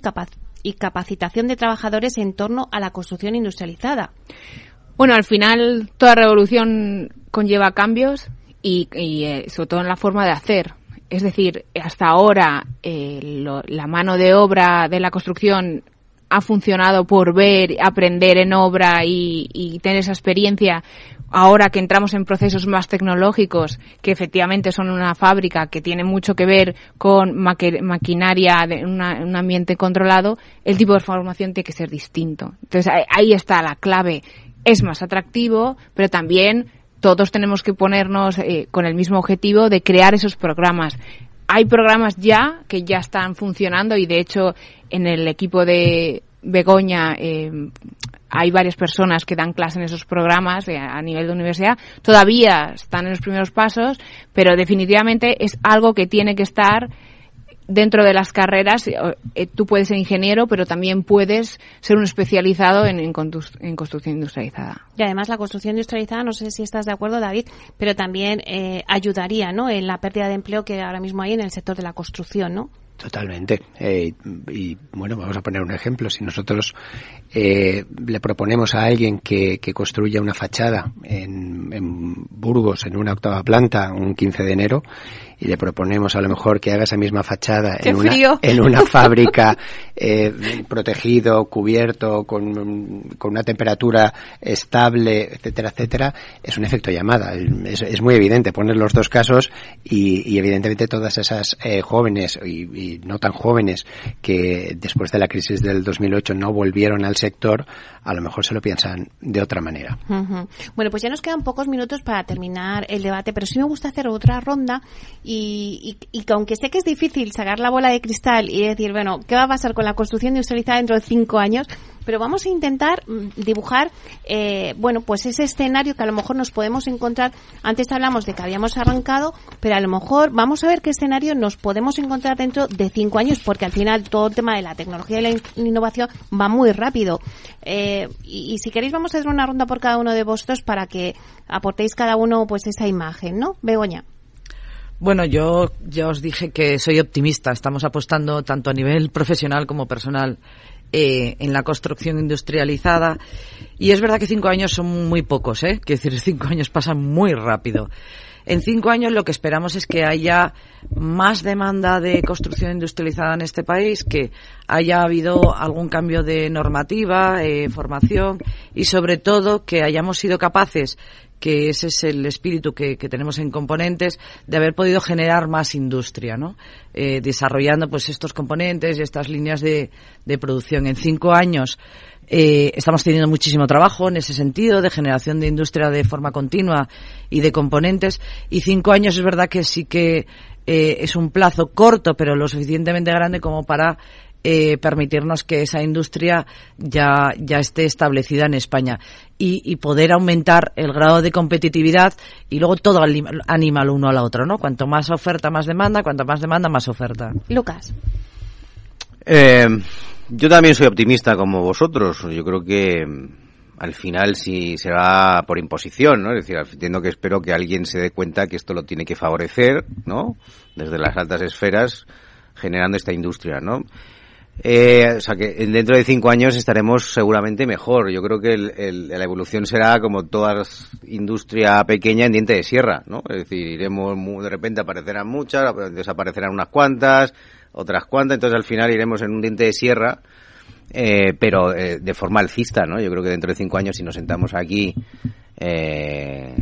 y capacitación de trabajadores en torno a la construcción industrializada? Bueno, al final toda revolución conlleva cambios y, eh, sobre todo en la forma de hacer. Es decir, hasta ahora eh, la mano de obra de la construcción ha funcionado por ver, aprender en obra y, tener esa experiencia. Ahora que entramos en procesos más tecnológicos, que efectivamente son una fábrica que tiene mucho que ver con maquinaria de un ambiente controlado, el tipo de formación tiene que ser distinto. Entonces ahí está la clave es más atractivo, pero también todos tenemos que ponernos eh, con el mismo objetivo de crear esos programas. hay programas ya que ya están funcionando y de hecho en el equipo de Begoña eh, hay varias personas que dan clase en esos programas a nivel de universidad. Todavía están en los primeros pasos, pero definitivamente es algo que tiene que estar dentro de las carreras, eh, eh, tú puedes ser ingeniero, pero también puedes ser un especializado en, en, construcción industrializada. Y además la construcción industrializada, no sé si estás de acuerdo, David, pero también eh, ayudaría ¿no? en la pérdida de empleo que ahora mismo hay en el sector de la construcción, ¿no? Totalmente. Eh, y bueno, vamos a poner un ejemplo. Si nosotros eh, le proponemos a alguien que, que construya una fachada en, en, Burgos en una octava planta un 15 de enero y le proponemos a lo mejor que haga esa misma fachada en una, en una fábrica eh, protegido, cubierto, con, con, una temperatura estable, etcétera, etcétera, es un efecto llamada. Es, es muy evidente poner los dos casos y, y evidentemente todas esas eh, jóvenes y, y, no tan jóvenes que después de la crisis del 2008 no volvieron al sector, a lo mejor se lo piensan de otra manera. Bueno, pues ya nos quedan pocos minutos para terminar el debate, pero sí me gusta hacer otra ronda y, y, y, que aunque sé que es difícil sacar la bola de cristal y decir, bueno, ¿qué va a pasar con la construcción industrializada dentro de cinco años? Pero vamos a intentar mm, dibujar, eh, bueno, pues ese escenario que a lo mejor nos podemos encontrar. Antes hablamos de que habíamos arrancado, pero a lo mejor vamos a ver qué escenario nos podemos encontrar dentro de cinco años, porque al final todo el tema de la tecnología y la innovación va muy rápido. Eh, y, y si queréis vamos a hacer una ronda por cada uno de vosotros para que aportéis cada uno pues esa imagen, ¿no? Begoña. Bueno, yo ya os dije que soy optimista. Estamos apostando tanto a nivel profesional como personal eh, en la construcción industrializada. Y es verdad que cinco años son muy pocos, ¿eh? Quiero decir, cinco años pasan muy rápido. En cinco años lo que esperamos es que haya más demanda de construcción industrializada en este país, que haya habido algún cambio de normativa, eh, formación y sobre todo que hayamos sido capaces que ese es el espíritu que, que, tenemos en componentes, de haber podido generar más industria, ¿no? Eh, desarrollando pues estos componentes y estas líneas de, de producción. En cinco años eh, estamos teniendo muchísimo trabajo en ese sentido, de generación de industria de forma continua y de componentes. Y cinco años es verdad que sí que eh, es un plazo corto, pero lo suficientemente grande como para eh, permitirnos que esa industria ya, ya esté establecida en España y, y, poder aumentar el grado de competitividad y luego todo anima al uno a la otro, ¿no? Cuanto más oferta, más demanda, cuanto más demanda, más oferta. Lucas. Eh, yo también soy optimista como vosotros. Yo creo que al final sí será por imposición, ¿no? Es decir, entiendo que espero que alguien se dé cuenta que esto lo tiene que favorecer, ¿no? Desde las altas esferas, generando esta industria, ¿no? Eh, o sea que dentro de cinco años estaremos seguramente mejor. Yo creo que el, el, la evolución será como toda industria pequeña en diente de sierra, ¿no? Es decir, iremos de repente aparecerán muchas, desaparecerán unas cuantas, otras cuantas, entonces al final iremos en un diente de sierra, eh, pero eh, de forma alcista, ¿no? Yo creo que dentro de cinco años si nos sentamos aquí eh,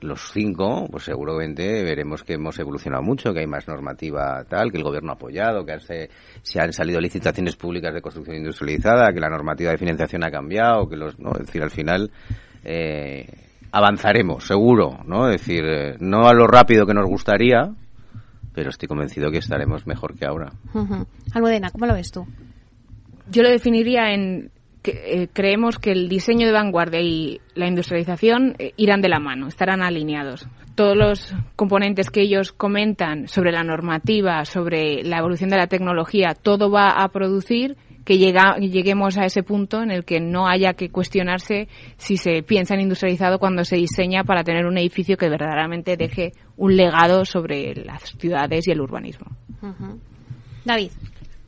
los cinco, pues seguramente veremos que hemos evolucionado mucho, que hay más normativa tal, que el gobierno ha apoyado, que se, se han salido licitaciones públicas de construcción industrializada, que la normativa de financiación ha cambiado, que los, ¿no? Es decir, al final, eh, avanzaremos, seguro, ¿no? Es decir, eh, no a lo rápido que nos gustaría, pero estoy convencido que estaremos mejor que ahora. Uh -huh. Almudena, ¿cómo lo ves tú? Yo lo definiría en que, eh, creemos que el diseño de vanguardia y la industrialización eh, irán de la mano, estarán alineados. Todos los componentes que ellos comentan sobre la normativa, sobre la evolución de la tecnología, todo va a producir que llega, lleguemos a ese punto en el que no haya que cuestionarse si se piensa en industrializado cuando se diseña para tener un edificio que verdaderamente deje un legado sobre las ciudades y el urbanismo. Uh -huh. David.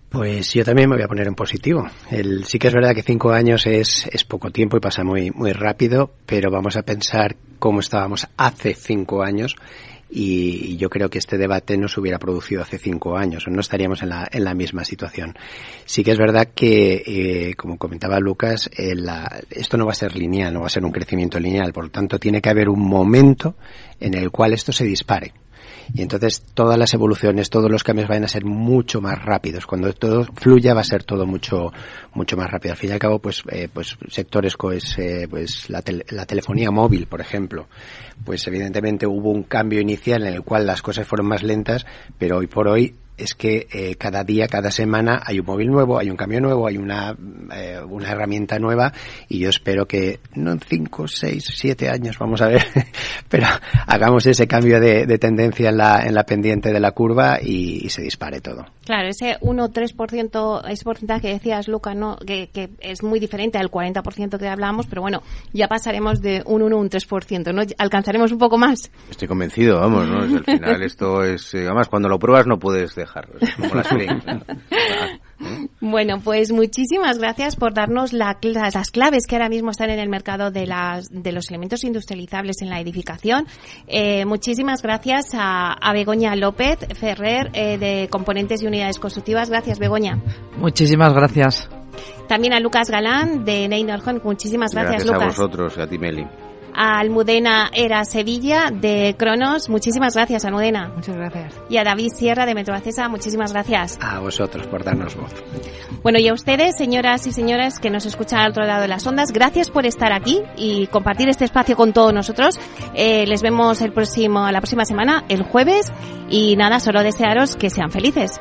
Pues yo también me voy a poner en positivo. El, sí que es verdad que cinco años es, es poco tiempo y pasa muy, muy rápido, pero vamos a pensar cómo estábamos hace cinco años y, yo creo que este debate no se hubiera producido hace cinco años, o no estaríamos en la, en la misma situación. Sí que es verdad que, eh, como comentaba Lucas, eh, la, esto no va a ser lineal, no va a ser un crecimiento lineal, por lo tanto tiene que haber un momento en el cual esto se dispare Y entonces todas las evoluciones, todos los cambios van a ser mucho más rápidos. Cuando todo fluya va a ser todo mucho mucho más rápido. Al fin y al cabo, pues, eh, pues sectores pues, eh, pues la, la telefonía móvil, por ejemplo, pues evidentemente hubo un cambio inicial en el cual las cosas fueron más lentas, pero hoy por hoy es que eh, cada día, cada semana hay un móvil nuevo, hay un cambio nuevo, hay una, eh, una herramienta nueva y yo espero que no en 5, 6, 7 años, vamos a ver, pero hagamos ese cambio de, tendencia en la, en la pendiente de la curva y, se dispare todo. Claro, ese 1-3%, ese porcentaje que decías, Luca, ¿no? Que, que, es muy diferente al 40% que hablábamos, pero bueno, ya pasaremos de un 1 a un 3%, ¿no? Alcanzaremos un poco más. Estoy convencido, vamos, ¿no? Al final esto es, eh, además cuando lo pruebas no puedes dejar, como las Bueno, pues muchísimas gracias por darnos las claves que ahora mismo están en el mercado de, las, de los elementos industrializables en la edificación. Eh, muchísimas gracias a, Begoña López Ferrer eh, de Componentes y Unidades Constructivas. Gracias, Begoña. Muchísimas gracias. También a Lucas Galán de Neinorhon. Muchísimas gracias, Lucas. Gracias a vosotros y a ti, Meli a Almudena Era Sevilla de Cronos. Muchísimas gracias, Almudena. Muchas gracias. Y a David Sierra de Metrobacesa. Muchísimas gracias. A vosotros por darnos voz. Bueno, y a ustedes, señoras y señores que nos escuchan al otro lado de las ondas, gracias por estar aquí y compartir este espacio con todos nosotros. Eh, les vemos el próximo, la próxima semana, el jueves. Y nada, solo desearos que sean felices.